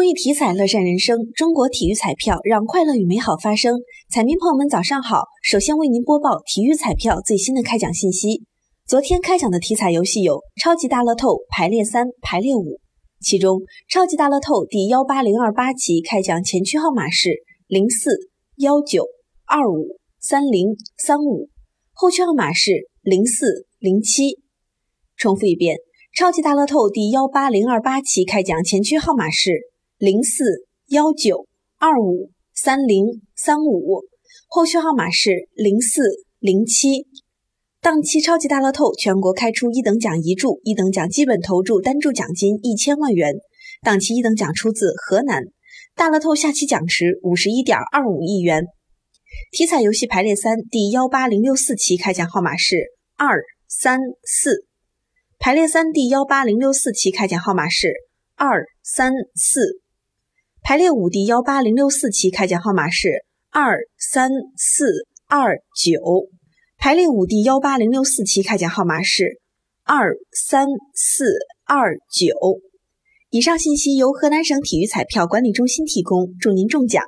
公益体彩乐善人生，中国体育彩票让快乐与美好发生。彩民朋友们，早上好！首先为您播报体育彩票最新的开奖信息。昨天开奖的体彩游戏有超级大乐透排列三、排列五，其中超级大乐透第幺八零二八期开奖前区号码是零四幺九二五三零三五，后区号码是零四零七。重复一遍，超级大乐透第幺八零二八期开奖前区号码是。零四幺九二五三零三五，后续号码是零四零七。当期超级大乐透全国开出一等奖一注，一等奖基本投注单注奖金一千万元。当期一等奖出自河南。大乐透下期奖池五十一点二五亿元。体彩游戏排列三第幺八零六四期开奖号码是二三四。排列三第幺八零六四期开奖号码是二三四。排列五第幺八零六四期开奖号码是二三四二九。排列五第幺八零六四期开奖号码是二三四二九。以上信息由河南省体育彩票管理中心提供，祝您中奖。